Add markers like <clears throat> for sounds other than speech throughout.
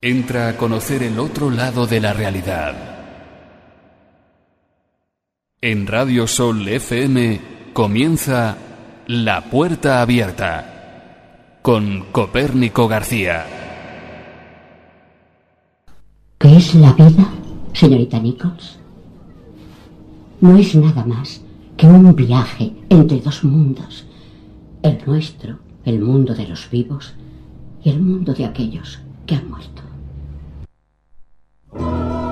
Entra a conocer el otro lado de la realidad. En Radio Sol FM comienza La Puerta Abierta con Copérnico García. ¿Qué es la vida, señorita Nichols? No es nada más que un viaje entre dos mundos. El nuestro, el mundo de los vivos, y el mundo de aquellos que han muerto. Oh.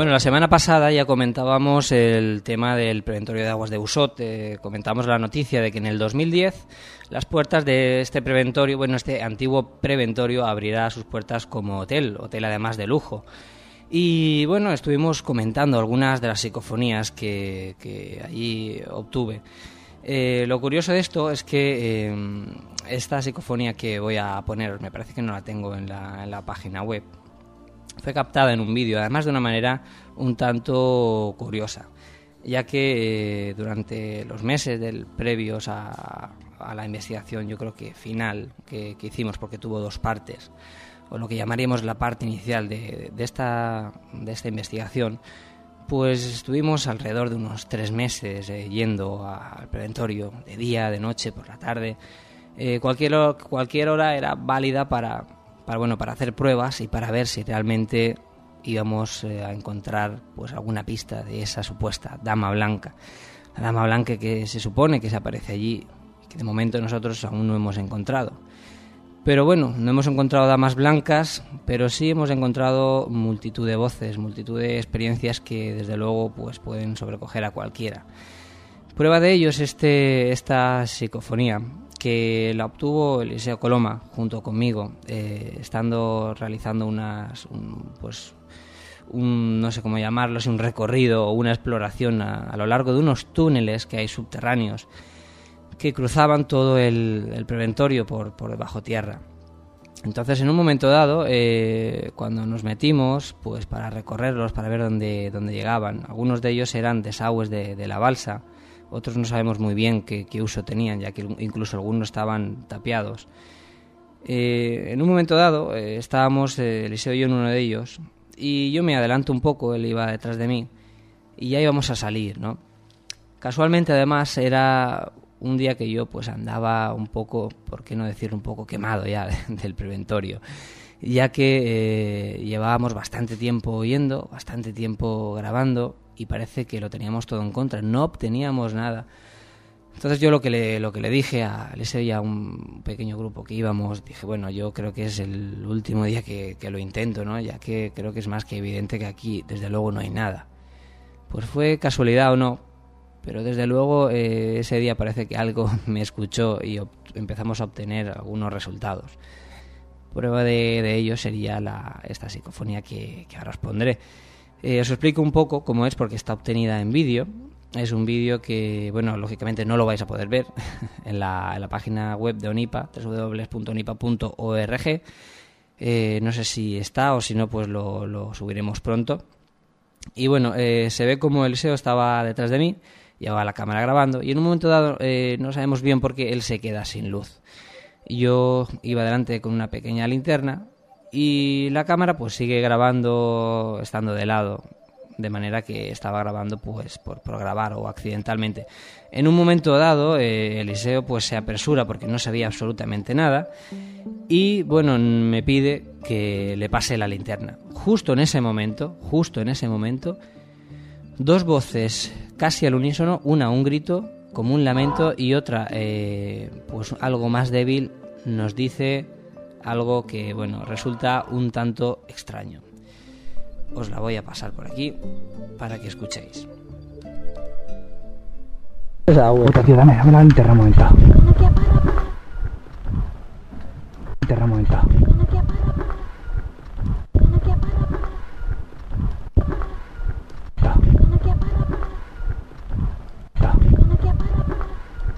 Bueno, la semana pasada ya comentábamos el tema del preventorio de aguas de Usot. Eh, comentamos la noticia de que en el 2010 las puertas de este preventorio, bueno, este antiguo preventorio abrirá sus puertas como hotel, hotel además de lujo. Y bueno, estuvimos comentando algunas de las psicofonías que, allí obtuve. Eh, lo curioso de esto es que eh, esta psicofonía que voy a poner, me parece que no la tengo en la página web, fue captada en un vídeo, además de una manera un tanto curiosa, ya que eh, durante los meses del previos a, la investigación, yo creo que final que, hicimos, porque tuvo dos partes, o lo que llamaríamos la parte inicial de, esta, de esta investigación, pues estuvimos alrededor de unos tres meses eh, yendo al preventorio, de día, de noche, por la tarde. Eh, cualquier, cualquier hora era válida para, para bueno para hacer pruebas y para ver si realmente íbamos eh, a encontrar pues alguna pista de esa supuesta dama blanca. La dama blanca que se supone que se aparece allí que de momento nosotros aún no hemos encontrado. Pero bueno no hemos encontrado damas blancas pero sí hemos encontrado multitud de voces multitud de experiencias que desde luego pues pueden sobrecoger a cualquiera. Prueba de ello es este esta psicofonía que la obtuvo Eliseo Coloma junto conmigo, eh, estando realizando unas, un, pues, un, no sé cómo llamarlo, un recorrido o una exploración a, lo largo de unos túneles que hay subterráneos que cruzaban todo el, preventorio por, por, debajo tierra. Entonces, en un momento dado, eh, cuando nos metimos, pues para recorrerlos, para ver dónde, dónde llegaban, algunos de ellos eran desagües de, de la balsa, otros no sabemos muy bien qué, uso tenían, ya que incluso algunos estaban tapiados. Eh, en un momento dado eh, estábamos eh, Eliseo y yo en uno de ellos y yo me adelanto un poco, él iba detrás de mí y ya íbamos a salir, ¿no? Casualmente además era un día que yo pues andaba un poco, por qué no decir un poco quemado ya <laughs> del preventorio, ya que eh, llevábamos bastante tiempo oyendo, bastante tiempo grabando y parece que lo teníamos todo en contra, no obteníamos nada. Entonces yo lo que le, lo que le dije a ese y a un pequeño grupo que íbamos, dije, bueno, yo creo que es el último día que, lo intento, ¿no? Ya que creo que es más que evidente que aquí, desde luego, no hay nada. Pues fue casualidad o no, pero desde luego eh, ese día parece que algo <laughs> me escuchó y empezamos a obtener algunos resultados. Prueba de, ello sería la, esta psicofonía que, que ahora os pondré. Eh, os explico un poco cómo es porque está obtenida en vídeo. Es un vídeo que, bueno, lógicamente no lo vais a poder ver <laughs> en la, página web de ONIPA, www.onipa.org. Eh, no sé si está o si no, pues lo, subiremos pronto. Y bueno, eh, se ve como el SEO estaba detrás de mí, llevaba la cámara grabando y en un momento dado no sabemos bien por qué él se queda sin luz. Yo iba delante con una pequeña linterna y la cámara pues sigue grabando estando de lado de manera que estaba grabando pues por, grabar o accidentalmente. En un momento dado eh, Eliseo pues se apresura porque no sabía absolutamente nada y bueno me pide que le pase la linterna. Justo en ese momento justo en ese momento dos voces casi al unísono una un grito como un lamento y otra eh, pues algo más débil nos dice algo que, bueno, resulta un tanto extraño. Os la voy a pasar por aquí para que escuchéis. Puta, tío, dame, dame la linterna un momento. Linterna un momento.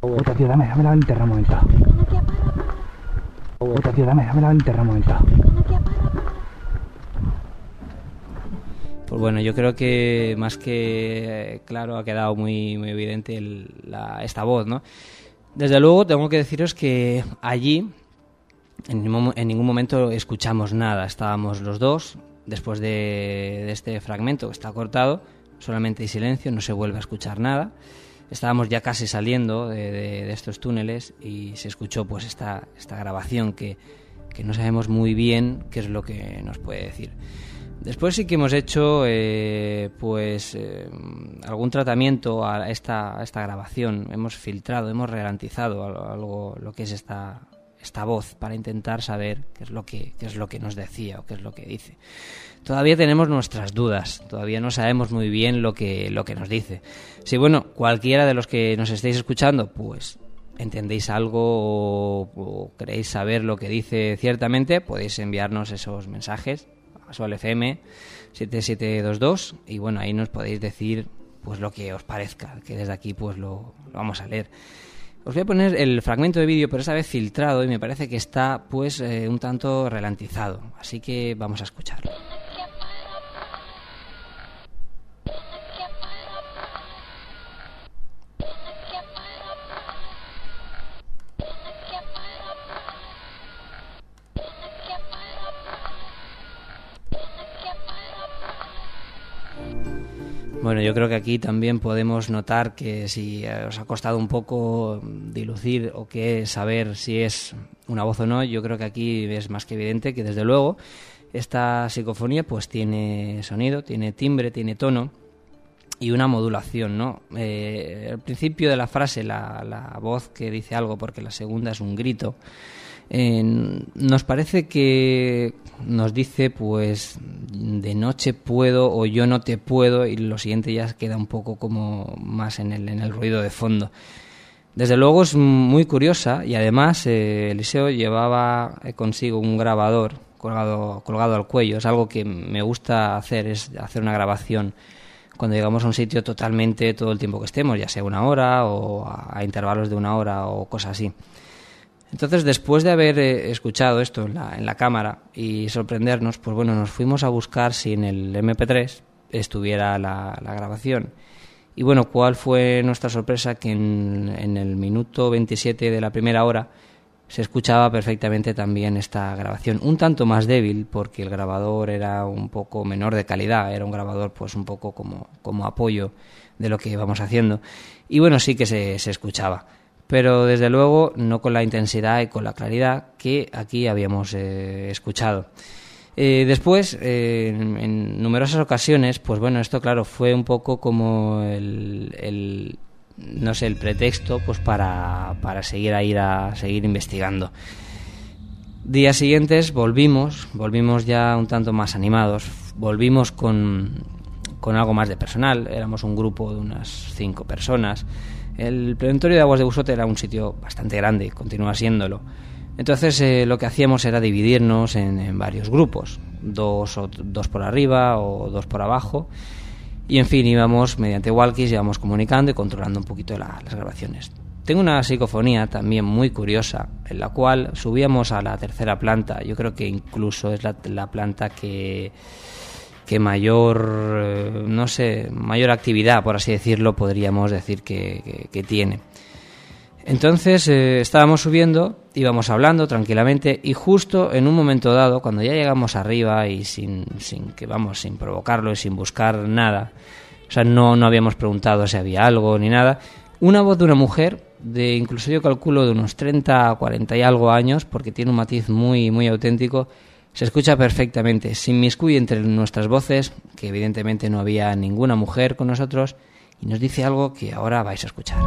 Puta, tío, dame, dame la linterna un momento. Puta, tío, dame, la. Pues bueno, yo creo que más que eh, claro ha quedado muy, muy evidente el- la- esta voz, ¿no? Desde luego tengo que deciros que allí en ningún, mo- en ningún momento escuchamos nada. Estábamos los dos, después de, de este fragmento que está cortado, solamente hay silencio, no se vuelve a escuchar nada. Estábamos ya casi saliendo de, de- de estos túneles y se escuchó pues esta, esta grabación que, que no sabemos muy bien qué es lo que nos puede decir. Después sí que hemos hecho eh, pues eh, algún tratamiento a esta, a esta grabación. Hemos filtrado, hemos ralentizado al- algo lo que es esta, esta voz para intentar saber qué es lo que qué es lo que nos decía o qué es lo que dice. Todavía tenemos nuestras dudas, todavía no sabemos muy bien lo que lo que nos dice. Si bueno, cualquiera de los que nos estéis escuchando, pues entendéis algo o, queréis saber lo que dice ciertamente, podéis enviarnos esos mensajes a Sol FM 7722 y bueno, ahí nos podéis decir pues lo que os parezca, que desde aquí pues lo vamos a leer. Os voy a poner el fragmento de vídeo, pero esta vez filtrado y me parece que está pues eh, un tanto ralentizado, así que vamos a escucharlo. Bueno, yo creo que aquí también podemos notar que si eh, os ha costado un poco dilucir o que saber si es una voz o no, yo creo que aquí es más que evidente que desde luego esta psicofonía pues tiene sonido, tiene timbre, tiene tono y una modulación, ¿no? Eh, al principio de la frase la, la voz que dice algo porque la segunda es un grito. Eh, nos parece que nos dice pues de noche puedo o yo no te puedo y lo siguiente ya queda un poco como más en el, en el ruido de fondo. Desde luego es muy curiosa y además eh, Eliseo llevaba eh, consigo un grabador colgado, colgado al cuello. Es algo que me gusta hacer, es hacer una grabación cuando llegamos a un sitio totalmente todo el tiempo que estemos, ya sea una hora o a, a intervalos de una hora o cosas así. Entonces, después de haber eh, escuchado esto en la, en la cámara y sorprendernos, pues bueno, nos fuimos a buscar si en el MP3 estuviera la, la grabación. Y bueno, ¿cuál fue nuestra sorpresa? Que en, el minuto 27 de la primera hora se escuchaba perfectamente también esta grabación. Un tanto más débil porque el grabador era un poco menor de calidad, era un grabador pues un poco como, como apoyo de lo que íbamos haciendo. Y bueno, sí que se, se escuchaba pero desde luego no con la intensidad y con la claridad que aquí habíamos eh, escuchado. Eh, después, en, numerosas ocasiones, pues bueno, esto claro fue un poco como el, el no sé, el pretexto pues para, para seguir a ir a seguir investigando. Días siguientes volvimos, volvimos ya un tanto más animados, volvimos con, con algo más de personal, éramos un grupo de unas cinco personas. El preventorio de aguas de Busote era un sitio bastante grande, continúa siéndolo. Entonces eh, lo que hacíamos era dividirnos en, varios grupos, dos, o, dos por arriba o dos por abajo. Y en fin, íbamos mediante walkies, íbamos comunicando y controlando un poquito la, las grabaciones. Tengo una psicofonía también muy curiosa, en la cual subíamos a la tercera planta. Yo creo que incluso es la planta que, que mayor, no sé, mayor actividad, por así decirlo, podríamos decir que, que, que tiene. Entonces eh, estábamos subiendo, íbamos hablando tranquilamente y justo en un momento dado, cuando ya llegamos arriba y sin, sin que vamos, sin provocarlo y sin buscar nada, o sea, no, no habíamos preguntado si había algo ni nada, una voz de una mujer, de incluso yo calculo de unos 30, 40 y algo años, porque tiene un matiz muy, muy auténtico, se escucha perfectamente, sin miscuye entre nuestras voces, que evidentemente no había ninguna mujer con nosotros, y nos dice algo que ahora vais a escuchar.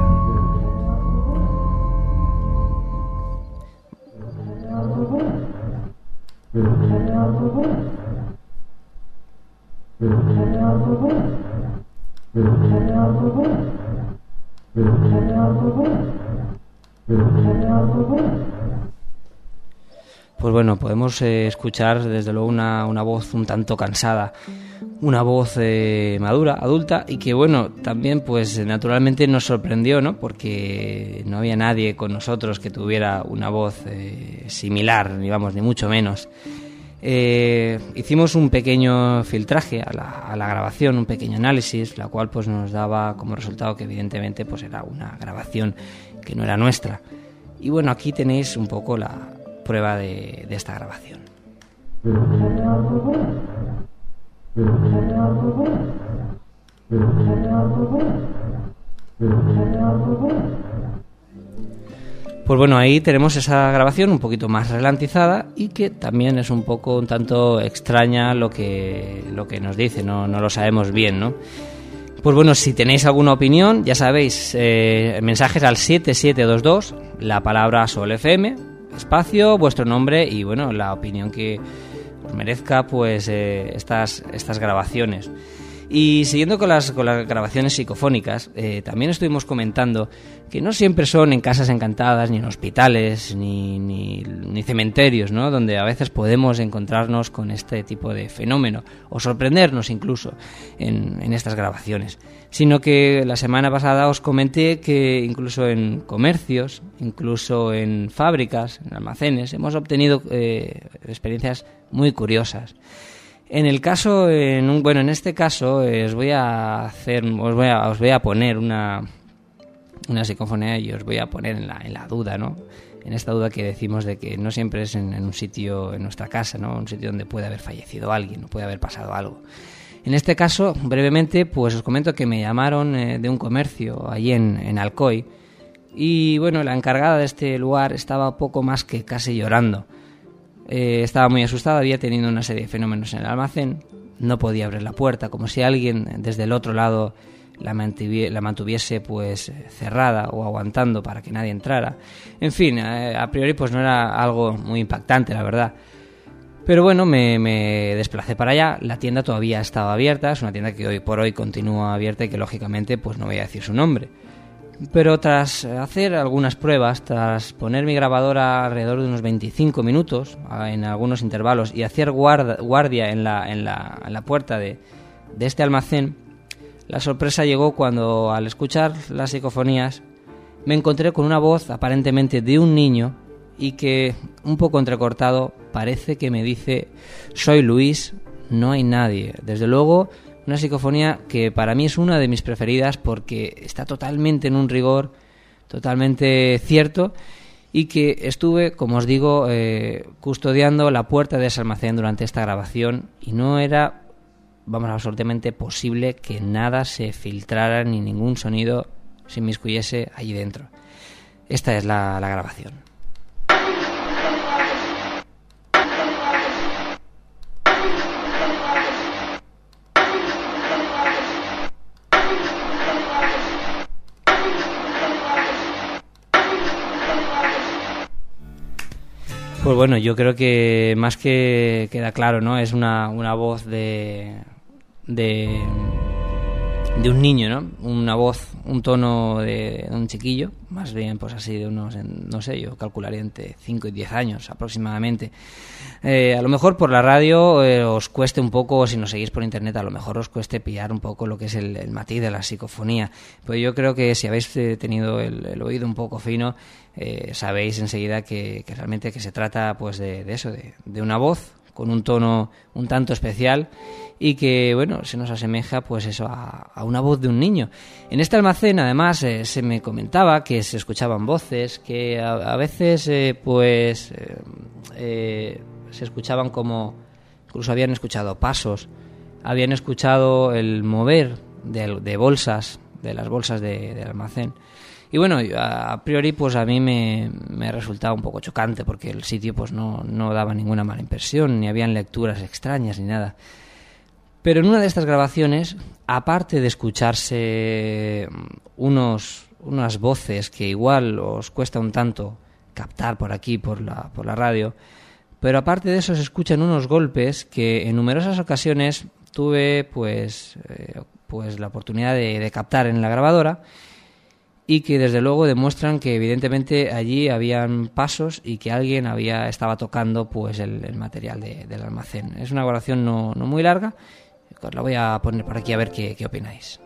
<laughs> Pues bueno, podemos eh, escuchar desde luego una, una, voz un tanto cansada, una voz eh, madura, adulta, y que bueno, también pues naturalmente nos sorprendió, ¿no? Porque no había nadie con nosotros que tuviera una voz eh, similar, digamos, ni mucho menos. Eh, hicimos un pequeño filtraje a la, a la, grabación, un pequeño análisis, la cual pues nos daba como resultado que evidentemente pues era una grabación que no era nuestra. Y bueno, aquí tenéis un poco la prueba de, esta grabación. Pues bueno, ahí tenemos esa grabación un poquito más ralentizada y que también es un poco un tanto extraña lo que, lo que nos dice, no, no lo sabemos bien, ¿no? Pues bueno, si tenéis alguna opinión, ya sabéis, eh, mensajes al 7722, la palabra Sol FM, espacio, vuestro nombre y bueno, la opinión que os merezca pues eh, estas, estas grabaciones. Y siguiendo con las, con las grabaciones psicofónicas, eh, también estuvimos comentando que no siempre son en casas encantadas, ni en hospitales, ni, ni, cementerios, ¿no? donde a veces podemos encontrarnos con este tipo de fenómeno, o sorprendernos incluso en, en estas grabaciones. Sino que la semana pasada os comenté que incluso en comercios, incluso en fábricas, en almacenes, hemos obtenido eh, experiencias muy curiosas. En el caso, en un, bueno, en este caso eh, os voy a hacer, os voy a, os voy a poner una, una psicofonía y os voy a poner en la, en la duda, ¿no? En esta duda que decimos de que no siempre es en, un sitio, en nuestra casa, ¿no? Un sitio donde puede haber fallecido alguien, o puede haber pasado algo. En este caso, brevemente, pues os comento que me llamaron eh, de un comercio allí en, en Alcoy y bueno, la encargada de este lugar estaba poco más que casi llorando. Eh, estaba muy asustada, había tenido una serie de fenómenos en el almacén, no podía abrir la puerta, como si alguien desde el otro lado la, mantuviese, pues cerrada o aguantando para que nadie entrara. En fin, a, a priori pues no era algo muy impactante, la verdad. Pero bueno, me, me, desplacé para allá. La tienda todavía estaba abierta. Es una tienda que hoy por hoy continúa abierta y que lógicamente pues no voy a decir su nombre. Pero tras hacer algunas pruebas, tras poner mi grabadora alrededor de unos 25 minutos en algunos intervalos y hacer guardia en la, puerta de, de, este almacén, la sorpresa llegó cuando al escuchar las psicofonías me encontré con una voz aparentemente de un niño y que, un poco entrecortado, parece que me dice, soy Luis, no hay nadie. Desde luego una psicofonía que para mí es una de mis preferidas porque está totalmente en un rigor totalmente cierto y que estuve, como os digo, eh, custodiando la puerta de ese almacén durante esta grabación y no era, vamos, absolutamente posible que nada se filtrara ni ningún sonido se inmiscuyese allí dentro. Esta es la, la grabación. Pues bueno, yo creo que más que queda claro, ¿no? Es una, una voz de, de, de un niño, ¿no? Una voz, un tono de, un chiquillo, más bien pues así de unos, no sé, yo calcularía entre 5 y 10 años aproximadamente. Eh, a lo mejor por la radio eh, os cueste un poco, si nos seguís por internet, a lo mejor os cueste pillar un poco lo que es el, el matiz de la psicofonía. Pues yo creo que si habéis eh, tenido el, el oído un poco fino, eh, sabéis enseguida que, que, realmente que se trata pues de, de eso, de, de, una voz con un tono un tanto especial y que bueno se nos asemeja pues eso a, una voz de un niño. En este almacén además eh, se me comentaba que se escuchaban voces, que a, a veces eh, pues eh, se escuchaban como incluso habían escuchado pasos, habían escuchado el mover de, de bolsas, de las bolsas de, del almacén. Y bueno, a priori pues a mí me, me resultaba un poco chocante porque el sitio pues no, no daba ninguna mala impresión, ni habían lecturas extrañas ni nada. Pero en una de estas grabaciones, aparte de escucharse unos, unas voces que igual os cuesta un tanto captar por aquí, por la, por la radio, pero aparte de eso se escuchan unos golpes que en numerosas ocasiones tuve pues, eh, pues la oportunidad de, de captar en la grabadora y que desde luego demuestran que evidentemente allí habían pasos y que alguien había estaba tocando pues el, material de, del almacén. Es una grabación no, muy larga Os la voy a poner por aquí a ver qué opináis.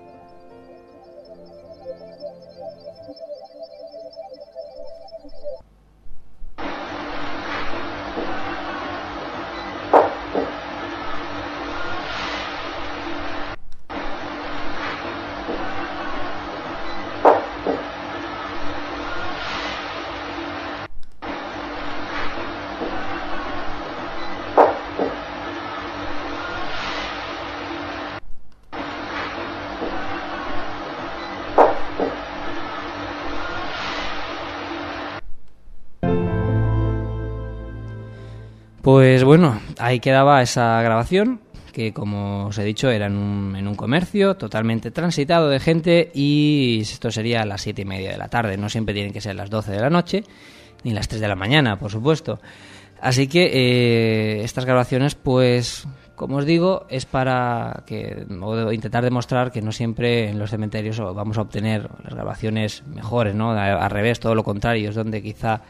Bueno, ahí quedaba esa grabación, que como os he dicho era en un, en un comercio totalmente transitado de gente y esto sería a las siete y media de la tarde, no siempre tienen que ser las 12 de la noche, ni las 3 de la mañana, por supuesto. Así que eh, estas grabaciones, pues, como os digo, es para que intentar demostrar que no siempre en los cementerios vamos a obtener las grabaciones mejores, ¿no? Al revés, todo lo contrario, es donde quizá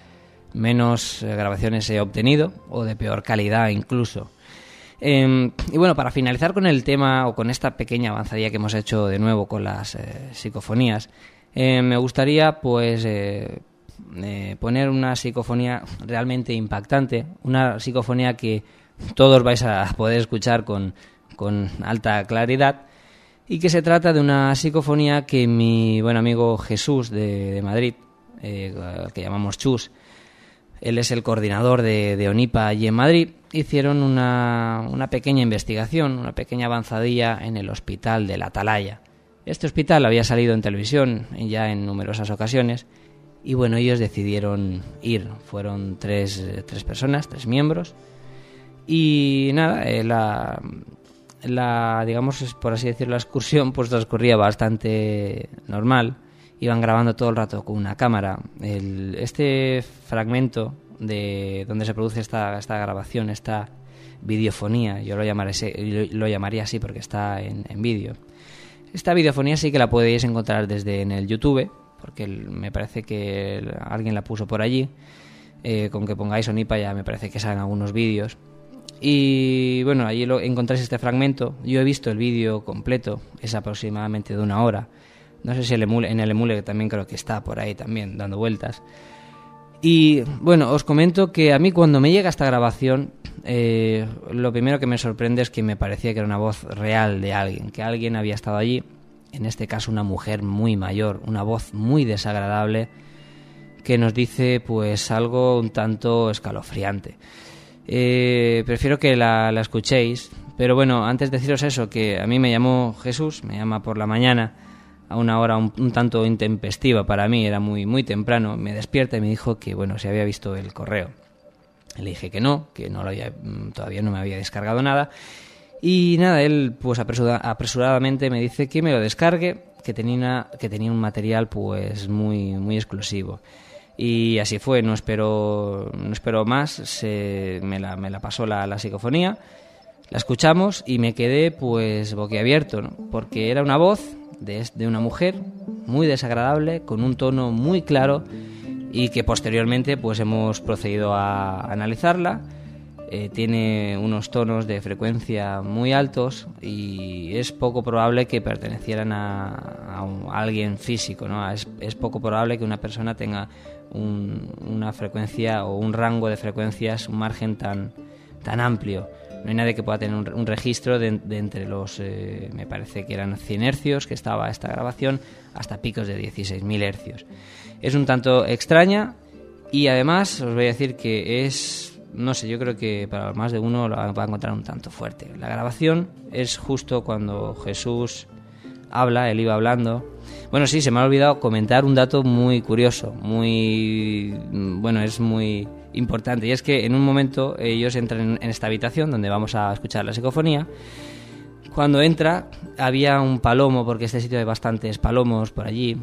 menos eh, grabaciones he obtenido o de peor calidad incluso. Eh, y bueno, para finalizar con el tema o con esta pequeña avanzadilla que hemos hecho de nuevo con las eh, psicofonías, eh, me gustaría pues eh, poner una psicofonía realmente impactante, una psicofonía que todos vais a poder escuchar con, con alta claridad y que se trata de una psicofonía que mi buen amigo Jesús de, de Madrid, que llamamos Chus, él es el coordinador de, ONIPA allí en Madrid, hicieron una, pequeña investigación, una pequeña avanzadilla en el hospital de la Atalaya. Este hospital había salido en televisión ya en numerosas ocasiones y bueno, ellos decidieron ir. Fueron tres, tres personas, tres miembros. Y nada, eh, la, la, digamos, por así decirlo, la excursión pues transcurría bastante normal iban grabando todo el rato con una cámara. Este fragmento de donde se produce esta, esta grabación, esta videofonía, yo lo, llamaré, lo llamaría así porque está en, en vídeo. Esta videofonía sí que la podéis encontrar desde en el YouTube, porque me parece que alguien la puso por allí. Eh, con que pongáis Onipa ya me parece que salen algunos vídeos. Y bueno, allí lo, encontráis este fragmento. Yo he visto el vídeo completo, es aproximadamente de una hora. No sé si el emule, en el emule también creo que está por ahí también dando vueltas. Y bueno, os comento que a mí cuando me llega esta grabación, eh, lo primero que me sorprende es que me parecía que era una voz real de alguien, que alguien había estado allí, en este caso una mujer muy mayor, una voz muy desagradable, que nos dice pues algo un tanto escalofriante. Eh, prefiero que la, la escuchéis, pero bueno, antes de deciros eso, que a mí me llamó Jesús, me llama por la mañana, a una hora un, tanto intempestiva para mí, era muy, muy temprano, me despierta y me dijo que, bueno, si había visto el correo. Le dije que no, que no lo había, todavía no me había descargado nada. Y nada, él pues apresuradamente me dice que me lo descargue, que tenía, que tenía un material pues muy, muy exclusivo. Y así fue, no espero, no espero más, se, me, la, me la pasó la, la psicofonía, la escuchamos y me quedé pues boquiabierto, ¿no? porque era una voz de, de una mujer muy desagradable, con un tono muy claro y que posteriormente pues hemos procedido a analizarla. Eh, tiene unos tonos de frecuencia muy altos y es poco probable que pertenecieran a, alguien físico. ¿no? Es, es, poco probable que una persona tenga un, una frecuencia o un rango de frecuencias, un margen tan, tan amplio. No hay nadie que pueda tener un, un registro de, entre los, eh, me parece que eran 100 hercios que estaba esta grabación, hasta picos de 16.000 hercios. Es un tanto extraña y además os voy a decir que es, no sé, yo creo que para más de uno lo va a encontrar un tanto fuerte. La grabación es justo cuando Jesús habla, él iba hablando. Bueno, sí, se me ha olvidado comentar un dato muy curioso, muy, bueno, es muy importante. Y es que en un momento ellos entran en esta habitación donde vamos a escuchar la psicofonía. Cuando entra había un palomo, porque este sitio hay bastantes palomos por allí.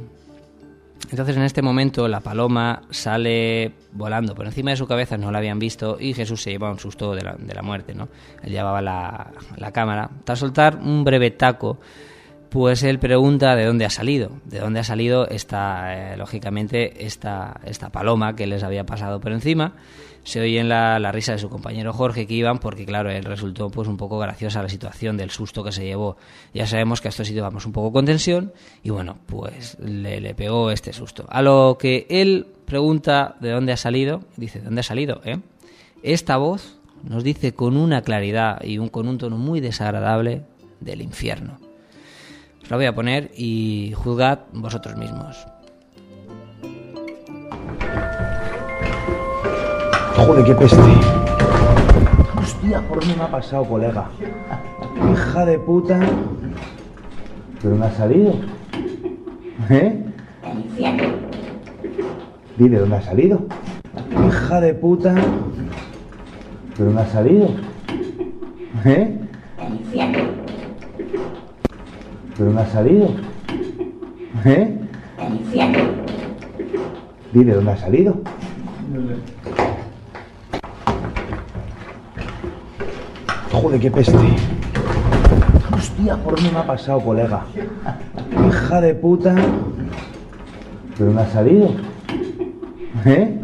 Entonces en este momento la paloma sale volando por encima de su cabeza, no la habían visto y Jesús se lleva un susto de la, de la muerte, ¿no? Él llevaba la, la cámara. Tras soltar un breve taco, pues él pregunta de dónde ha salido, de dónde ha salido esta, eh, lógicamente, esta, esta paloma que les había pasado por encima. Se oye en la, la, risa de su compañero Jorge que iban porque, claro, él resultó pues un poco graciosa la situación del susto que se llevó. Ya sabemos que a esto sí vamos un poco con tensión y bueno, pues le, le pegó este susto. A lo que él pregunta de dónde ha salido, dice, ¿de dónde ha salido? Eh? Esta voz nos dice con una claridad y un, con un tono muy desagradable del infierno. Os la voy a poner y juzgad vosotros mismos. Joder, qué peste. Hostia, por mí me ha pasado, colega. Hija de puta. ¿Pero no ha salido? ¿Eh? Dile, ¿dónde ha salido? Hija de puta. ¿Pero no ha salido? ¿Eh? ¿Pero no ha salido? ¿Eh? Dile, ¿dónde ha salido? Joder, qué peste. Hostia, por mí me ha pasado, colega. Hija de puta. ¿Pero no ha salido? ¿Eh?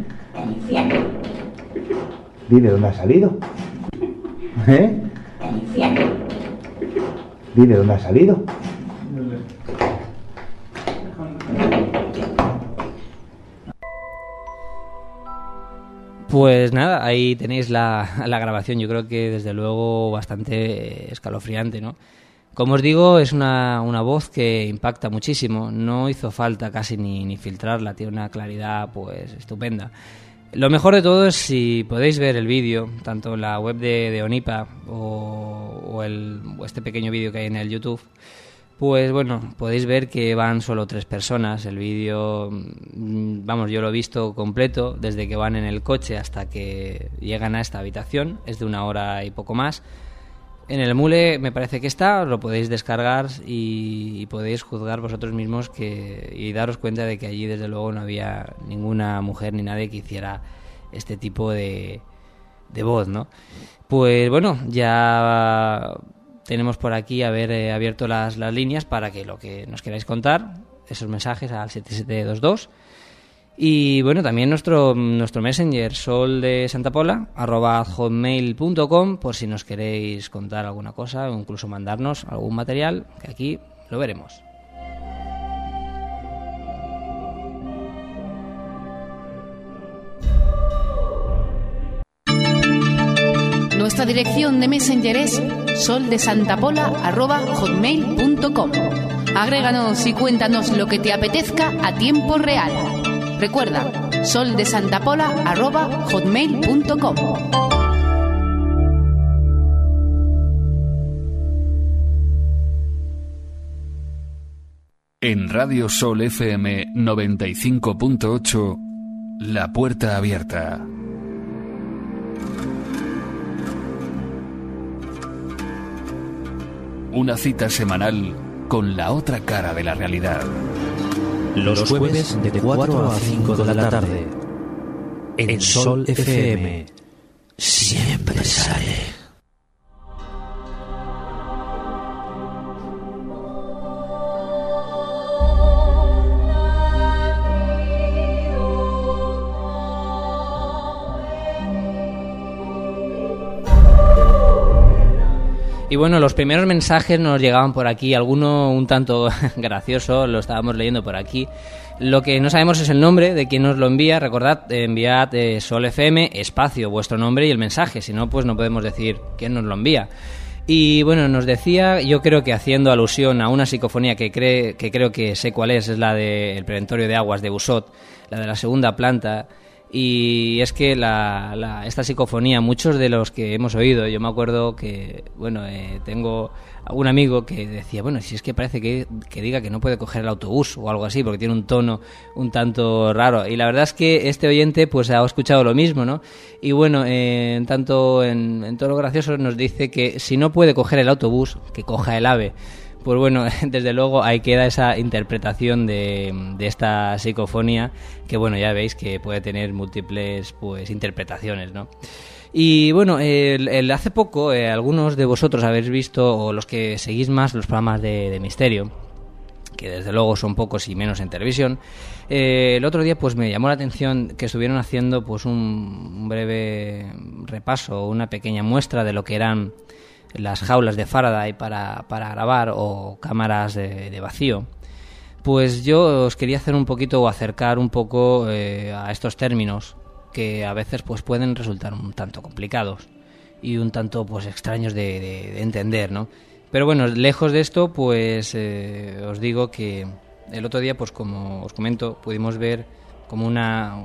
Dile, ¿dónde ha salido? ¿Eh? Dile, ¿dónde ha salido? Pues nada, ahí tenéis la, grabación, yo creo que desde luego bastante escalofriante, ¿no? Como os digo, es una, una voz que impacta muchísimo, no hizo falta casi ni, ni filtrarla, tiene una claridad pues estupenda. Lo mejor de todo es si podéis ver el vídeo, tanto la web de, Onipa o, el, o este pequeño vídeo que hay en el YouTube, pues bueno, podéis ver que van solo tres personas. El vídeo, mm, vamos, yo lo he visto completo, desde que van en el coche hasta que llegan a esta habitación. Es de una hora y poco más. En el mule me parece que está, lo podéis descargar y, y, podéis juzgar vosotros mismos que, y daros cuenta de que allí desde luego no había ninguna mujer ni nadie que hiciera este tipo de, de voz, ¿no? Pues bueno, ya tenemos por aquí haber eh, abierto las, las, líneas para que lo que nos queráis contar, esos mensajes al 7722. Y bueno, también nuestro, nuestro messenger, sol de Santa Pola, arroba hotmail.com, por si nos queréis contar alguna cosa o incluso mandarnos algún material, que aquí lo veremos. Nuestra dirección de Messenger es soldesantapola.hotmail.com. Agréganos y cuéntanos lo que te apetezca a tiempo real. Recuerda, soldesantapola.hotmail.com. En Radio Sol FM 95.8, La Puerta Abierta. Una cita semanal con la otra cara de la realidad. Los jueves de 4 a 5 de la tarde. En Sol FM. Siempre sale. Y bueno, los primeros mensajes nos llegaban por aquí, alguno un tanto <laughs> gracioso, lo estábamos leyendo por aquí. Lo que no sabemos es el nombre de quien nos lo envía. Recordad, enviad eh, Sol FM, espacio, vuestro nombre y el mensaje. Si no, pues no podemos decir quién nos lo envía. Y bueno, nos decía, yo creo que haciendo alusión a una psicofonía que, cree, que creo que sé cuál es, es la del preventorio de aguas de Busot, la de la segunda planta. Y es que la, la, esta psicofonía, muchos de los que hemos oído, yo me acuerdo que, bueno, eh, tengo un amigo que decía, bueno, si es que parece que, que, diga que no puede coger el autobús o algo así, porque tiene un tono un tanto raro. Y la verdad es que este oyente pues ha escuchado lo mismo, ¿no? Y bueno, eh, en tanto en, en todo lo gracioso nos dice que si no puede coger el autobús, que coja el ave. Pues bueno, <laughs> desde luego ahí queda esa interpretación de, de, esta psicofonía que bueno, ya veis que puede tener múltiples pues interpretaciones, ¿no? Y bueno, el, hace poco eh, algunos de vosotros habéis visto, o los que seguís más los programas de, de misterio, que desde luego son pocos y menos en televisión, eh, el otro día pues me llamó la atención que estuvieron haciendo pues un, un breve repaso, una pequeña muestra de lo que eran las jaulas de Faraday para, para grabar o cámaras de, de vacío. Pues yo os quería hacer un poquito o acercar un poco eh, a estos términos que a veces pues pueden resultar un tanto complicados y un tanto pues extraños de, de- de entender, ¿no? Pero bueno, lejos de esto, pues eh, os digo que el otro día, pues como os comento, pudimos ver como una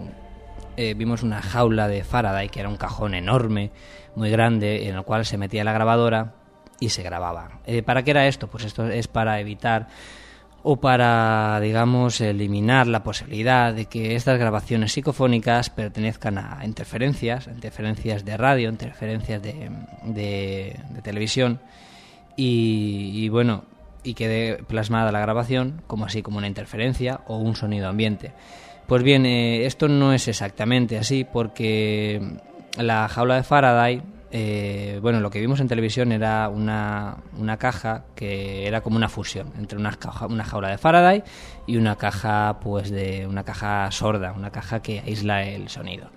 eh, vimos una jaula de Faraday que era un cajón enorme, muy grande, en el cual se metía la grabadora y se grababa. Eh, ¿Para qué era esto? Pues esto es para evitar o para, digamos, eliminar la posibilidad de que estas grabaciones psicofónicas pertenezcan a interferencias, interferencias de radio, interferencias de, de- de televisión y, y, bueno, y quede plasmada la grabación como así como una interferencia o un sonido ambiente. Pues bien, eh, esto no es exactamente así porque la jaula de Faraday, eh, bueno, lo que vimos en televisión era una, una caja que era como una fusión entre una, caja- una jaula de Faraday y una caja, pues de una caja sorda, una caja que aísla el sonido.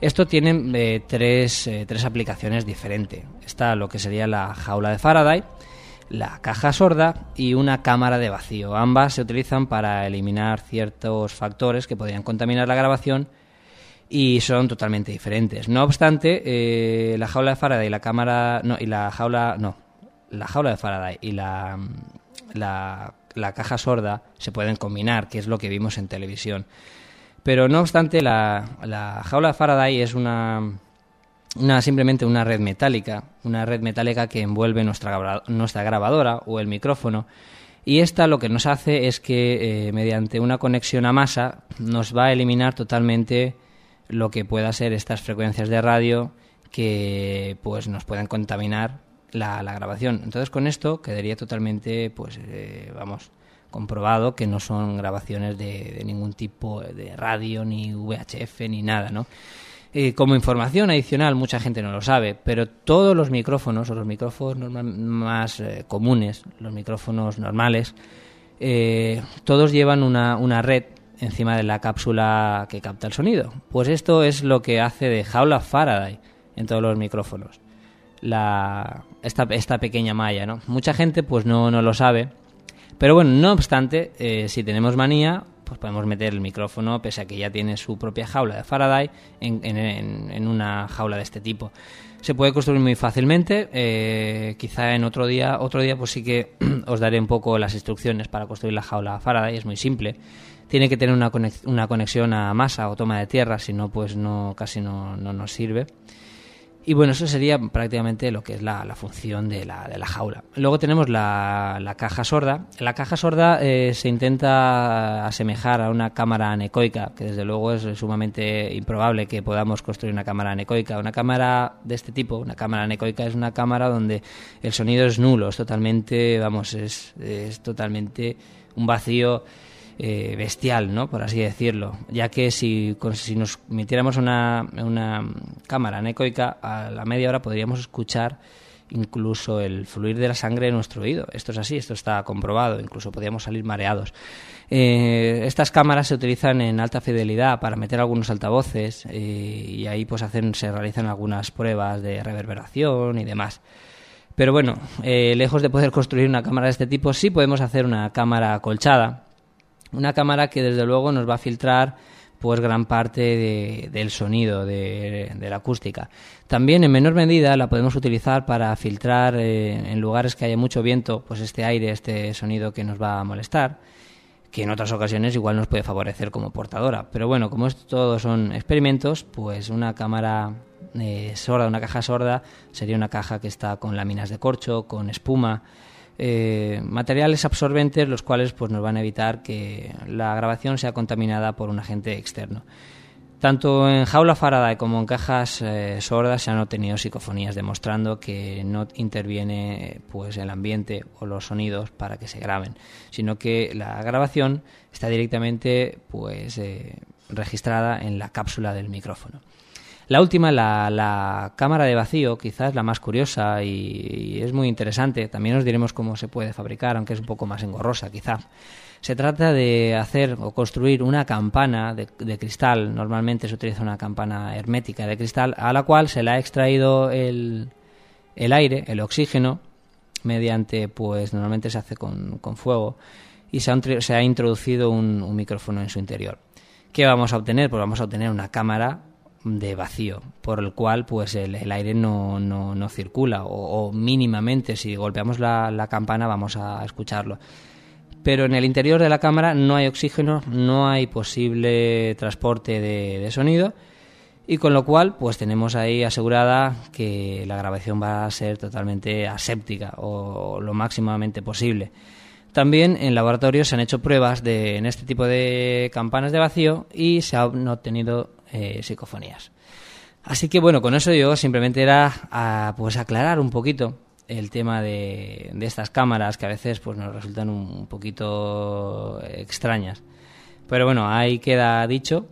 Esto tiene eh, tres, eh, tres aplicaciones diferentes. Está lo que sería la jaula de Faraday, la caja sorda y una cámara de vacío. Ambas se utilizan para eliminar ciertos factores que podrían contaminar la grabación y son totalmente diferentes. No obstante, eh, la jaula de Faraday y la cámara no y la jaula no, la jaula de Faraday y la la, la caja sorda se pueden combinar, que es lo que vimos en televisión. Pero no obstante, la, la jaula de Faraday es una, una simplemente una red metálica, una red metálica que envuelve nuestra, nuestra grabadora o el micrófono. Y esta lo que nos hace es que eh, mediante una conexión a masa nos va a eliminar totalmente lo que pueda ser estas frecuencias de radio que pues nos puedan contaminar la, la grabación. Entonces con esto quedaría totalmente pues eh, vamos comprobado que no son grabaciones de, de ningún tipo de radio ni VHF ni nada, ¿no? Eh, como información adicional, mucha gente no lo sabe, pero todos los micrófonos o los micrófonos normal- más eh, comunes, los micrófonos normales, eh, todos llevan una, una red encima de la cápsula que capta el sonido. Pues esto es lo que hace de jaula Faraday en todos los micrófonos. La, esta, pequeña malla, ¿no? Mucha gente pues no, no lo sabe, pero bueno, no obstante, eh, si tenemos manía, pues podemos meter el micrófono, pese a que ya tiene su propia jaula de Faraday, en, en- en- en una jaula de este tipo. Se puede construir muy fácilmente. eh, quizá en otro día, otro día, pues sí que <clears throat> os daré un poco las instrucciones para construir la jaula Faraday. Es muy simple. Tiene que tener una, conex- una conexión a masa o toma de tierra, si no, pues no, casi no, no nos sirve. Y bueno, eso sería prácticamente lo que es la, la función de la, de la jaula. Luego tenemos la, la caja sorda. La caja sorda eh, se intenta asemejar a una cámara anecoica, que desde luego es sumamente improbable que podamos construir una cámara anecoica. Una cámara de este tipo, una cámara anecoica, es una cámara donde el sonido es nulo, es totalmente, vamos, es, es totalmente un vacío eh, bestial, ¿no? Por así decirlo. Ya que si, si nos metiéramos una, una cámara anecoica, a la media hora podríamos escuchar incluso el fluir de la sangre en nuestro oído. Esto es así, esto está comprobado, incluso podríamos salir mareados. Eh, estas cámaras se utilizan en alta fidelidad para meter algunos altavoces eh, y ahí pues hacen, se realizan algunas pruebas de reverberación y demás. Pero bueno, lejos de poder construir una cámara de este tipo, sí podemos hacer una cámara acolchada, una cámara que desde luego nos va a filtrar pues gran parte de- del sonido de, de la acústica. También en menor medida la podemos utilizar para filtrar eh, en lugares que haya mucho viento, pues este aire, este sonido que nos va a molestar, que en otras ocasiones igual nos puede favorecer como portadora. Pero bueno, como esto todo son experimentos, pues una cámara eh, sorda, una caja sorda, sería una caja que está con láminas de corcho, con espuma, eh, materiales absorbentes los cuales pues nos van a evitar que la grabación sea contaminada por un agente externo. Tanto en jaula Faraday como en cajas eh, sordas se han obtenido psicofonías demostrando que no interviene pues el ambiente o los sonidos para que se graben, sino que la grabación está directamente pues eh, registrada en la cápsula del micrófono. La última, la, cámara de vacío, quizás la más curiosa y, es muy interesante. También os diremos cómo se puede fabricar, aunque es un poco más engorrosa, quizá. Se trata de hacer o construir una campana de, de, cristal. Normalmente se utiliza una campana hermética de cristal a la cual se le ha extraído el, el aire, el oxígeno, mediante, pues normalmente se hace con, con fuego y se ha, se ha introducido un, un, micrófono en su interior. ¿Qué vamos a obtener? Pues vamos a obtener una cámara de vacío, por el cual pues el, aire no, no, no circula o, mínimamente si golpeamos la, campana vamos a escucharlo pero en el interior de la cámara no hay oxígeno, no hay posible transporte de, de, sonido y con lo cual pues tenemos ahí asegurada que la grabación va a ser totalmente aséptica o lo máximamente posible. También en laboratorio se han hecho pruebas de, en este tipo de campanas de vacío y se han obtenido eh, psicofonías. Así que bueno, con eso yo simplemente era a, pues aclarar un poquito el tema de, de, estas cámaras que a veces pues nos resultan un, un, poquito extrañas. Pero bueno, ahí queda dicho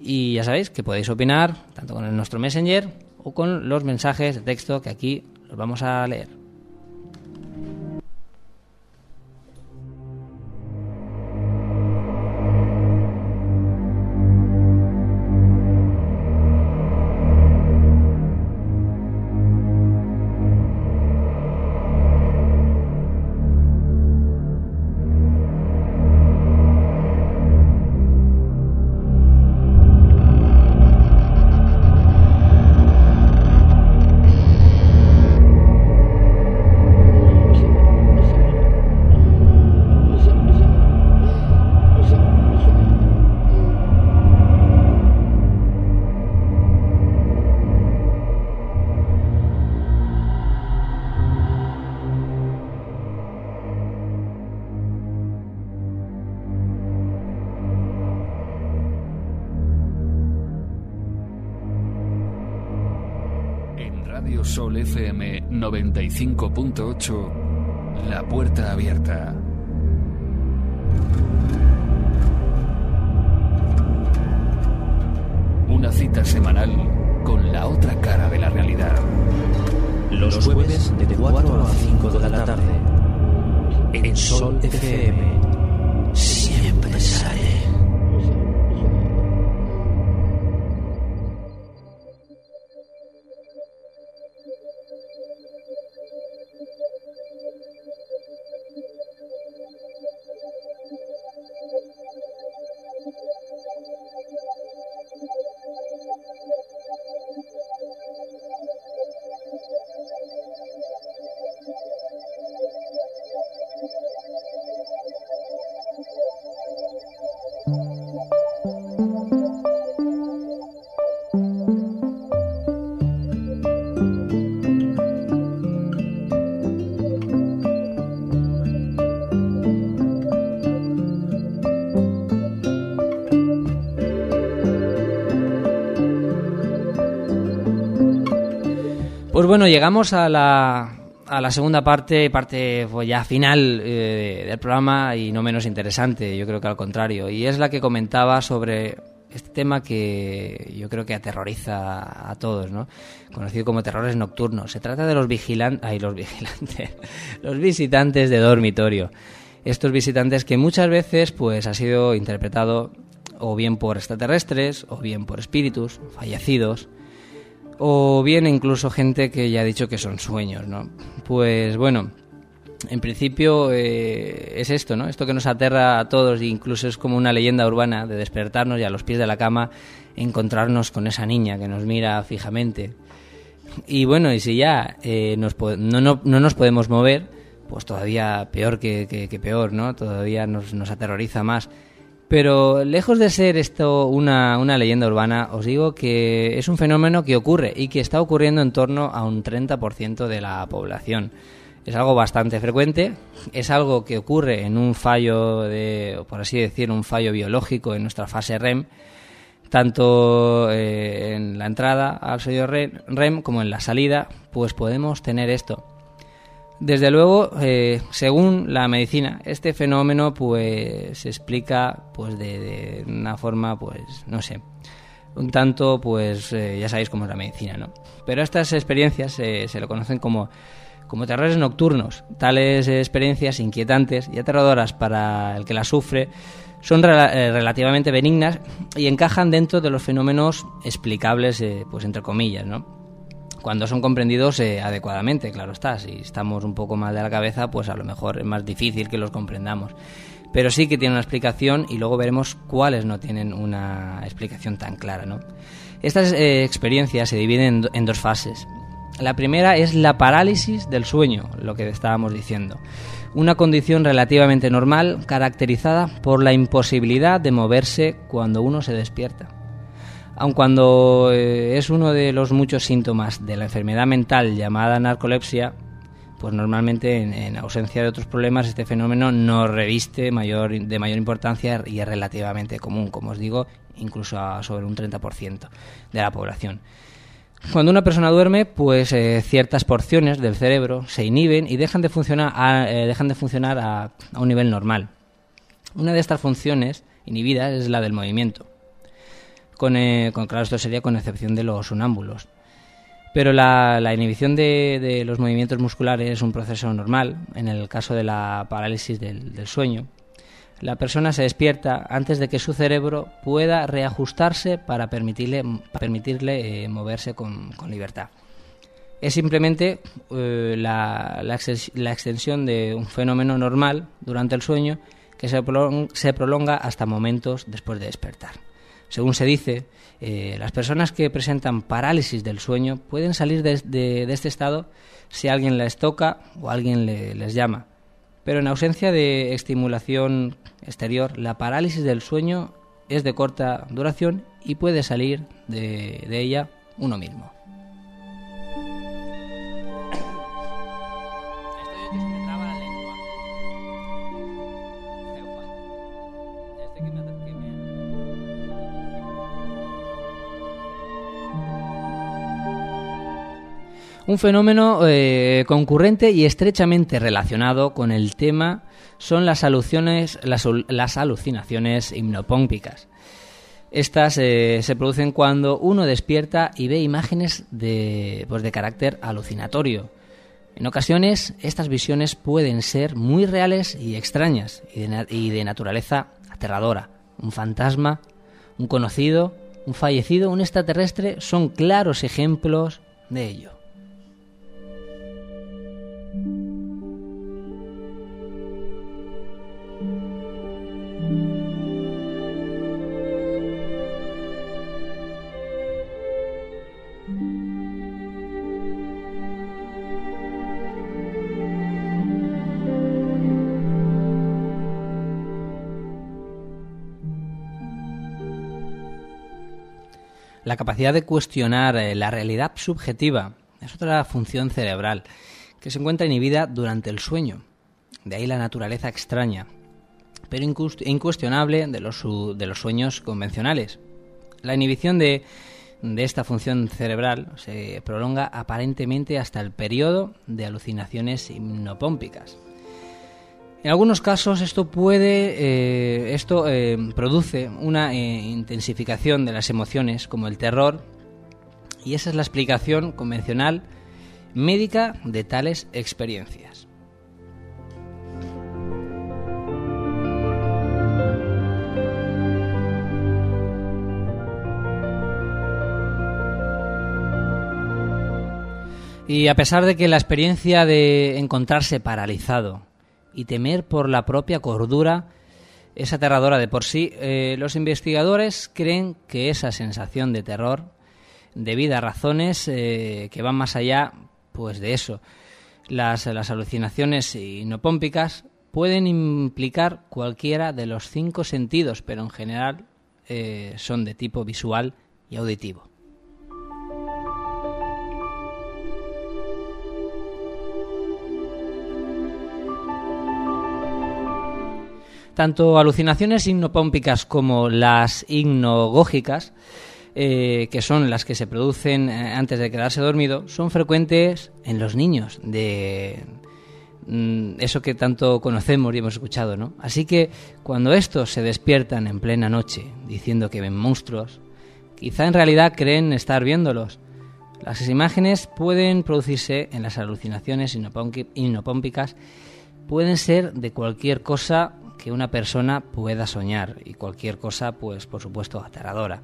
y ya sabéis que podéis opinar tanto con nuestro Messenger o con los mensajes de texto que aquí los vamos a leer. Radio Sol FM 95.8 La Puerta Abierta. Una cita semanal con la otra cara de la realidad. Los jueves de 4 a 5 de la tarde. En Sol FM. Siempre sale. Bueno, llegamos a la, segunda parte, parte pues ya final eh, del programa y no menos interesante, yo creo que al contrario, y es la que comentaba sobre este tema que yo creo que aterroriza a todos, ¿no? Conocido como terrores nocturnos. Se trata de los vigilantes, ay, los vigilantes, <laughs> los visitantes de dormitorio. Estos visitantes que muchas veces pues ha sido interpretado o bien por extraterrestres o bien por espíritus fallecidos o bien incluso gente que ya ha dicho que son sueños, ¿no? Pues bueno, en principio eh, es esto, ¿no? Esto que nos aterra a todos e incluso es como una leyenda urbana de despertarnos y a los pies de la cama encontrarnos con esa niña que nos mira fijamente. Y bueno, y si ya eh, no, no, no, nos podemos mover, pues todavía peor que, que, que peor, ¿no? Todavía nos, nos aterroriza más. Pero lejos de ser esto una, una, leyenda urbana, os digo que es un fenómeno que ocurre y que está ocurriendo en torno a un 30% de la población. Es algo bastante frecuente, es algo que ocurre en un fallo de, por así decir, un fallo biológico en nuestra fase REM, tanto eh, en la entrada al sueño REM como en la salida, pues podemos tener esto. Desde luego, eh, según la medicina, este fenómeno pues se explica pues de, una forma pues no sé un tanto, pues eh, ya sabéis cómo es la medicina, ¿no? Pero estas experiencias se lo conocen como, como terrores nocturnos. Tales experiencias inquietantes y aterradoras para el que las sufre son eh, relativamente benignas y encajan dentro de los fenómenos explicables, pues entre comillas, ¿no? Cuando son comprendidos eh, adecuadamente, claro está. Si estamos un poco mal de la cabeza, pues a lo mejor es más difícil que los comprendamos. Pero sí que tiene una explicación y luego veremos cuáles no tienen una explicación tan clara, ¿no? Estas eh, experiencias se dividen en do- en dos fases. La primera es la parálisis del sueño, lo que estábamos diciendo. Una condición relativamente normal caracterizada por la imposibilidad de moverse cuando uno se despierta. Aun cuando eh, es uno de los muchos síntomas de la enfermedad mental llamada narcolepsia, pues normalmente en, en ausencia de otros problemas este fenómeno no reviste mayor, de mayor importancia y es relativamente común, como os digo, incluso a sobre un 30% de la población. Cuando una persona duerme, pues eh, ciertas porciones del cerebro se inhiben y dejan de funcionar, a, eh, dejan de funcionar a, a un nivel normal. Una de estas funciones inhibidas es la del movimiento. Eh, con- claro, esto sería con excepción de los sonámbulos. Pero la, inhibición de, los movimientos musculares es un proceso normal en el caso de la parálisis del, sueño. La persona se despierta antes de que su cerebro pueda reajustarse para permitirle, eh, moverse con, libertad. Es simplemente eh, la, extensión de un fenómeno normal durante el sueño que se prolonga hasta momentos después de despertar. Según se dice, eh, las personas que presentan parálisis del sueño pueden salir de, este estado si alguien les toca o alguien le- les llama. Pero en ausencia de estimulación exterior, la parálisis del sueño es de corta duración y puede salir de ella uno mismo. Un fenómeno eh, concurrente y estrechamente relacionado con el tema son las, alucinaciones, las, alucinaciones hipnopómpicas. Estas eh, se producen cuando uno despierta y ve imágenes de, pues, de carácter alucinatorio. En ocasiones, estas visiones pueden ser muy reales y extrañas y de, y de naturaleza aterradora. Un fantasma, un conocido, un fallecido, un extraterrestre son claros ejemplos de ello. La capacidad de cuestionar eh, la realidad subjetiva es otra función cerebral que se encuentra inhibida durante el sueño. De ahí la naturaleza extraña, pero incuestionable de los, su- de los sueños convencionales. La inhibición de, de esta función cerebral se prolonga aparentemente hasta el periodo de alucinaciones hipnopómpicas. En algunos casos esto puede, eh, esto eh, produce una eh, intensificación de las emociones como el terror y esa es la explicación convencional médica de tales experiencias. Y a pesar de que la experiencia de encontrarse paralizado y temer por la propia cordura es aterradora de por sí, eh, los investigadores creen que esa sensación de terror, debido a razones eh, que van más allá pues de eso, las, las alucinaciones hipnopómpicas pueden implicar cualquiera de los cinco sentidos, pero en general eh, son de tipo visual y auditivo. Tanto alucinaciones hipnopómpicas como las hipnogógicas, eh, que son las que se producen eh, antes de quedarse dormido, son frecuentes en los niños de mm, eso que tanto conocemos y hemos escuchado, ¿no? Así que cuando estos se despiertan en plena noche diciendo que ven monstruos, quizá en realidad creen estar viéndolos. Las imágenes pueden producirse en las alucinaciones inopómpicas, pueden ser de cualquier cosa que una persona pueda soñar y cualquier cosa, pues por supuesto, aterradora.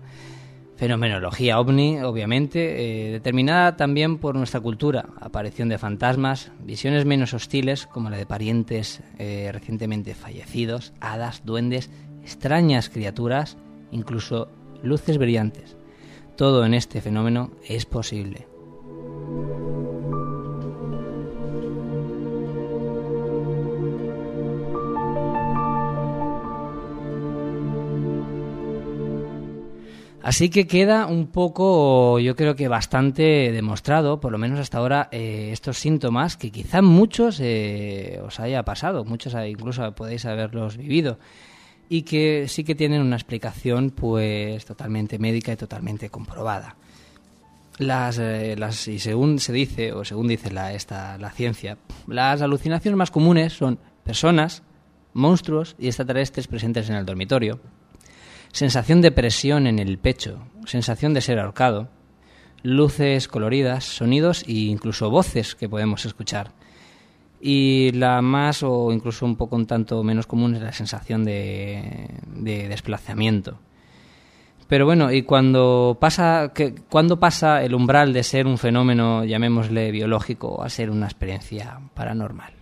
Fenomenología ovni, obviamente, eh, determinada también por nuestra cultura, aparición de fantasmas, visiones menos hostiles como la de parientes eh, recientemente fallecidos, hadas, duendes, extrañas criaturas, incluso luces brillantes. Todo en este fenómeno es posible. Así que queda un poco, yo creo que bastante demostrado, por lo menos hasta ahora, eh, estos síntomas que quizá muchos eh, os haya pasado, muchos incluso podéis haberlos vivido y que sí que tienen una explicación pues totalmente médica y totalmente comprobada. Las, eh, las, y según se dice, o según dice la, esta, la ciencia, las alucinaciones más comunes son personas, monstruos y extraterrestres presentes en el dormitorio, sensación de presión en el pecho, sensación de ser ahorcado, luces coloridas, sonidos e incluso voces que podemos escuchar. Y la más o incluso un poco un tanto menos común es la sensación de, desplazamiento. Pero bueno, y cuando pasa, que, cuando pasa el umbral de ser un fenómeno, llamémosle biológico, a ser una experiencia paranormal.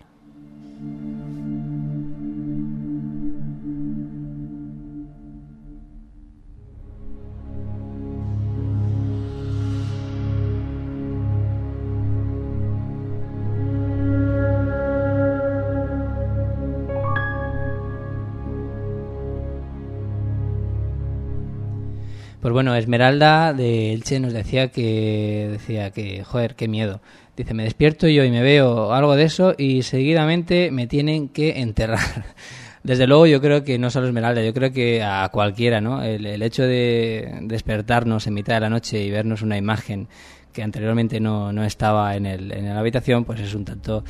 Pues bueno, Esmeralda de Elche nos decía que, decía que, joder, qué miedo. Dice, me despierto yo y me veo algo de eso y seguidamente me tienen que enterrar. <laughs> Desde luego yo creo que no solo Esmeralda, yo creo que a cualquiera, ¿no? El, el hecho de despertarnos en mitad de la noche y vernos una imagen que anteriormente no, no estaba en, el, en la habitación, pues es un tanto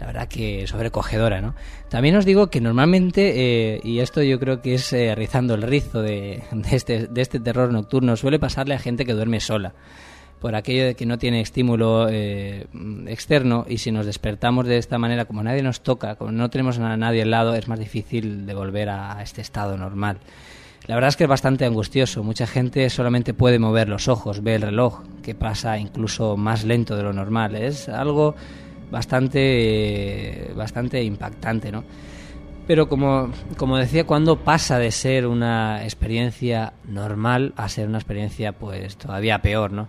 la verdad que sobrecogedora, ¿no? También os digo que normalmente, eh, y esto yo creo que es eh, rizando el rizo <laughs> de, este, de este terror nocturno, suele pasarle a gente que duerme sola por aquello de que no tiene estímulo eh, externo y si nos despertamos de esta manera, como nadie nos toca, como no tenemos a nadie al lado, es más difícil de volver a este estado normal. La verdad es que es bastante angustioso. Mucha gente solamente puede mover los ojos, ve el reloj, que pasa incluso más lento de lo normal. Es algo bastante, bastante impactante, ¿no? Pero como, como decía, cuando pasa de ser una experiencia normal a ser una experiencia pues todavía peor, ¿no?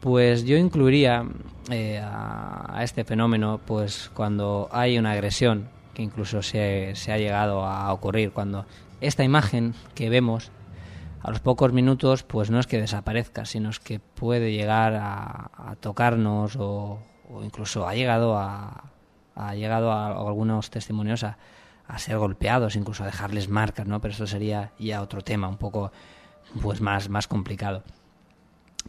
Pues yo incluiría eh, a, este fenómeno pues cuando hay una agresión que incluso se, se ha llegado a ocurrir, cuando esta imagen que vemos a los pocos minutos pues no es que desaparezca, sino es que puede llegar a, a tocarnos o, o incluso ha llegado a, ha llegado a, algunos testimonios a, ser golpeados, incluso a dejarles marcas, ¿no? Pero eso sería ya otro tema, un poco pues más, más complicado.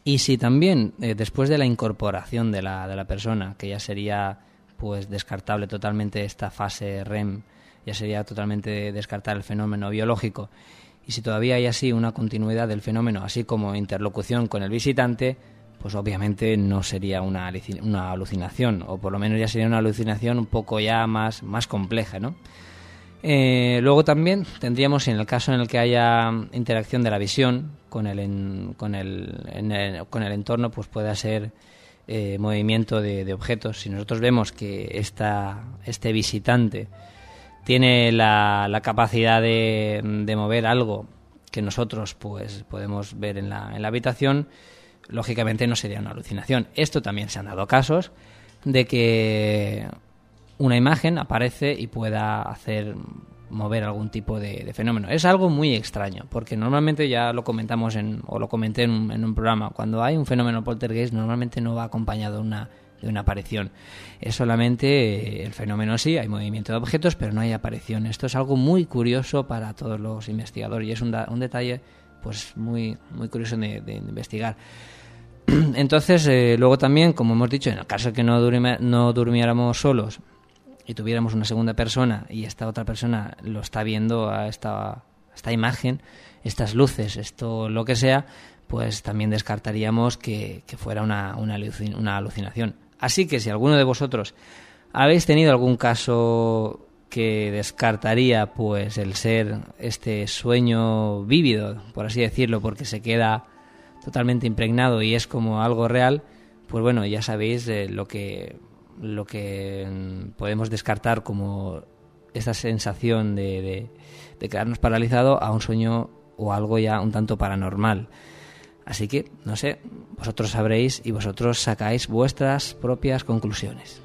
Y si también eh, después de la incorporación de la, de la persona, que ya sería pues descartable totalmente esta fase REM, ya sería totalmente descartar el fenómeno biológico, y si todavía hay así una continuidad del fenómeno, así como interlocución con el visitante, pues obviamente no sería una, una alucinación, o por lo menos ya sería una alucinación un poco ya más, más compleja, ¿no? Eh, luego también tendríamos, en el caso en el que haya interacción de la visión con el, con el, con el entorno, pues puede ser eh, movimiento de, objetos. Si nosotros vemos que esta, este visitante tiene la, la capacidad de, de, mover algo que nosotros pues podemos ver en la, en la habitación, lógicamente no sería una alucinación. Esto también se han dado casos de que una imagen aparece y pueda hacer mover algún tipo de, fenómeno. Es algo muy extraño, porque normalmente ya lo comentamos en, o lo comenté en un, programa, cuando hay un fenómeno poltergeist normalmente no va acompañado de una, de una aparición. Es solamente el fenómeno sí, hay movimiento de objetos, pero no hay aparición. Esto es algo muy curioso para todos los investigadores y es un, un detalle pues muy, muy curioso de investigar. <clears throat> Entonces, eh, luego también, como hemos dicho, en el caso de que no, durmiéramos solos y tuviéramos una segunda persona y esta otra persona lo está viendo a esta, esta imagen, estas luces, esto lo que sea, pues también descartaríamos que, fuera una, una alucinación. Así que si alguno de vosotros habéis tenido algún caso que descartaría pues el ser este sueño vívido, por así decirlo, porque se queda totalmente impregnado y es como algo real, pues bueno, ya sabéis eh, lo que lo que mm, podemos descartar como esta sensación de, de, de quedarnos paralizado a un sueño o algo ya un tanto paranormal. Así que, no sé, vosotros sabréis y vosotros sacáis vuestras propias conclusiones.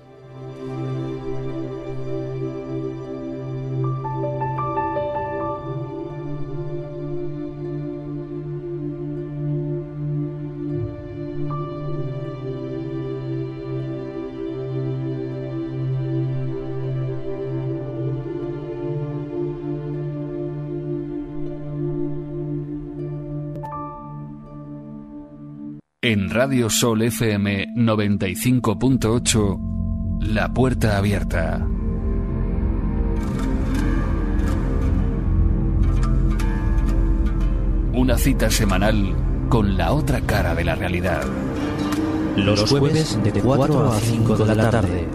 En Radio Sol FM 95.8, La Puerta Abierta. Una cita semanal con la otra cara de la realidad. Los jueves de 4 a 5 de la tarde.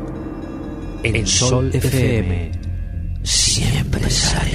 En Sol FM. Siempre sale.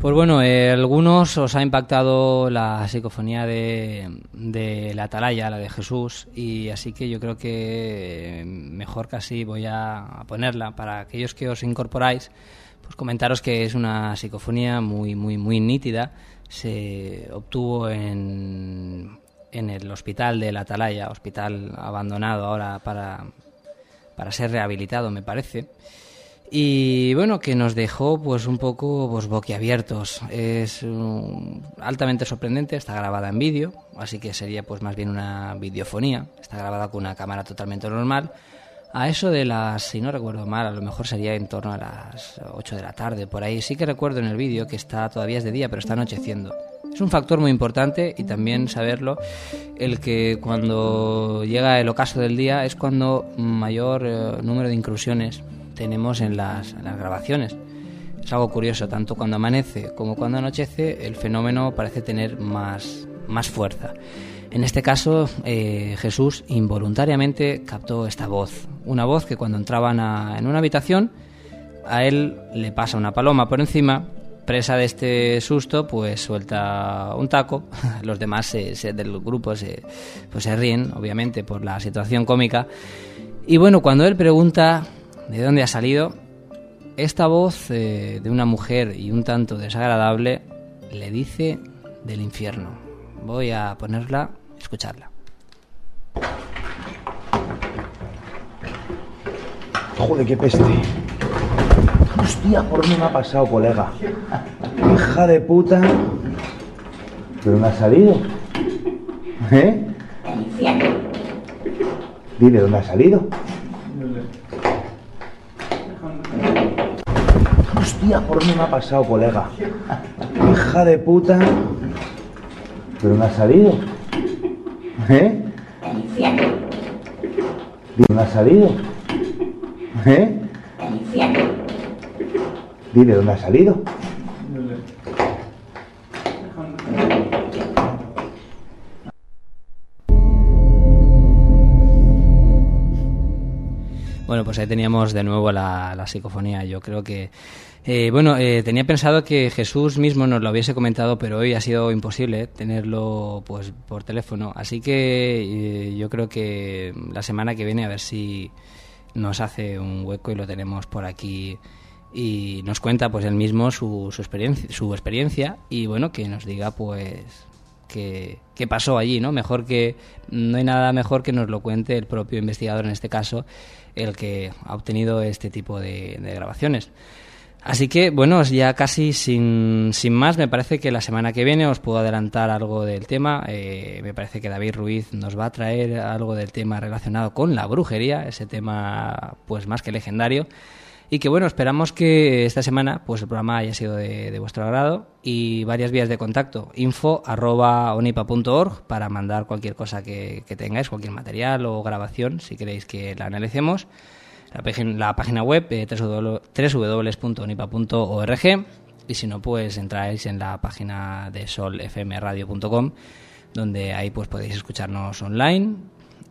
Pues bueno, eh, algunos os ha impactado la psicofonía de, de la atalaya, la de Jesús, y así que yo creo que eh, mejor casi voy a, ponerla para aquellos que os incorporáis, pues comentaros que es una psicofonía muy, muy, muy nítida. Se obtuvo en, en el hospital de la atalaya, hospital abandonado ahora para, para ser rehabilitado, me parece. Y bueno, que nos dejó pues un poco pues, boquiabiertos. Es um, altamente sorprendente, está grabada en vídeo, así que sería pues más bien una videofonía. Está grabada con una cámara totalmente normal. A eso de las, si no recuerdo mal, a lo mejor sería en torno a las 8 de la tarde, por ahí. Sí que recuerdo en el vídeo que está todavía es de día, pero está anocheciendo. Es un factor muy importante y también saberlo el que cuando llega el ocaso del día es cuando mayor eh, número de inclusiones tenemos en las, en las grabaciones. Es algo curioso, tanto cuando amanece como cuando anochece, el fenómeno parece tener más, más fuerza. En este caso, eh, Jesús involuntariamente captó esta voz, una voz que cuando entraban a- en una habitación, a él le pasa una paloma por encima, presa de este susto, pues suelta un taco, <laughs> los demás se- se- del grupo se, pues se ríen, obviamente, por la situación cómica, y bueno, cuando él pregunta de dónde ha salido, esta voz eh, de una mujer y un tanto desagradable le dice del infierno. Voy a ponerla, escucharla. Joder, qué peste. Hostia, por dónde me ha pasado, colega. Hija de puta. ¿Pero no ha salido? ¿Eh? Dile, ¿dónde ha salido? Por dónde me ha pasado, colega. Hija de puta. ¿Pero no ha salido? ¿Eh? ¿dónde ha salido? ¿Eh? Dile, ¿dónde ha salido? Bueno, pues ahí teníamos de nuevo la psicofonía. Yo creo que, eh, bueno, eh, tenía pensado que Jesús mismo nos lo hubiese comentado, pero hoy ha sido imposible tenerlo pues por teléfono. Así que eh, yo creo que la semana que viene a ver si nos hace un hueco y lo tenemos por aquí y nos cuenta pues él mismo su, su experiencia, su experiencia y bueno que nos diga pues qué, qué pasó allí, ¿no? Mejor que no hay nada mejor que nos lo cuente el propio investigador en este caso, el que ha obtenido este tipo de grabaciones. Así que, bueno, ya casi sin, sin más, me parece que la semana que viene os puedo adelantar algo del tema. Eh, me parece que David Ruiz nos va a traer algo del tema relacionado con la brujería, ese tema pues más que legendario. Y que bueno, esperamos que esta semana pues el programa haya sido de, vuestro agrado y varias vías de contacto. info arroba para mandar cualquier cosa que, que tengáis, cualquier material o grabación, si queréis que la analicemos la, página web eh, www.unipa.org y si no, pues entráis en la página de solfmradio.com donde ahí pues podéis escucharnos online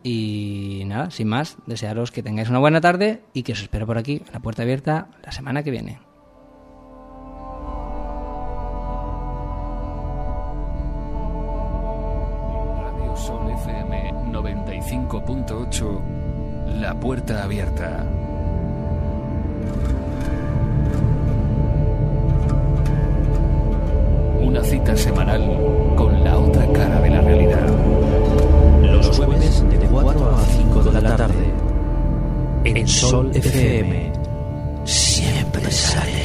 y nada, sin más, desearos que tengáis una buena tarde y que os espero por aquí, en la puerta abierta, la semana que viene. Radio Sol FM 95.8 la puerta abierta. Una cita semanal con la otra cara de la realidad. Los jueves de 4 a 5 de la tarde. En Sol FM. Siempre sale.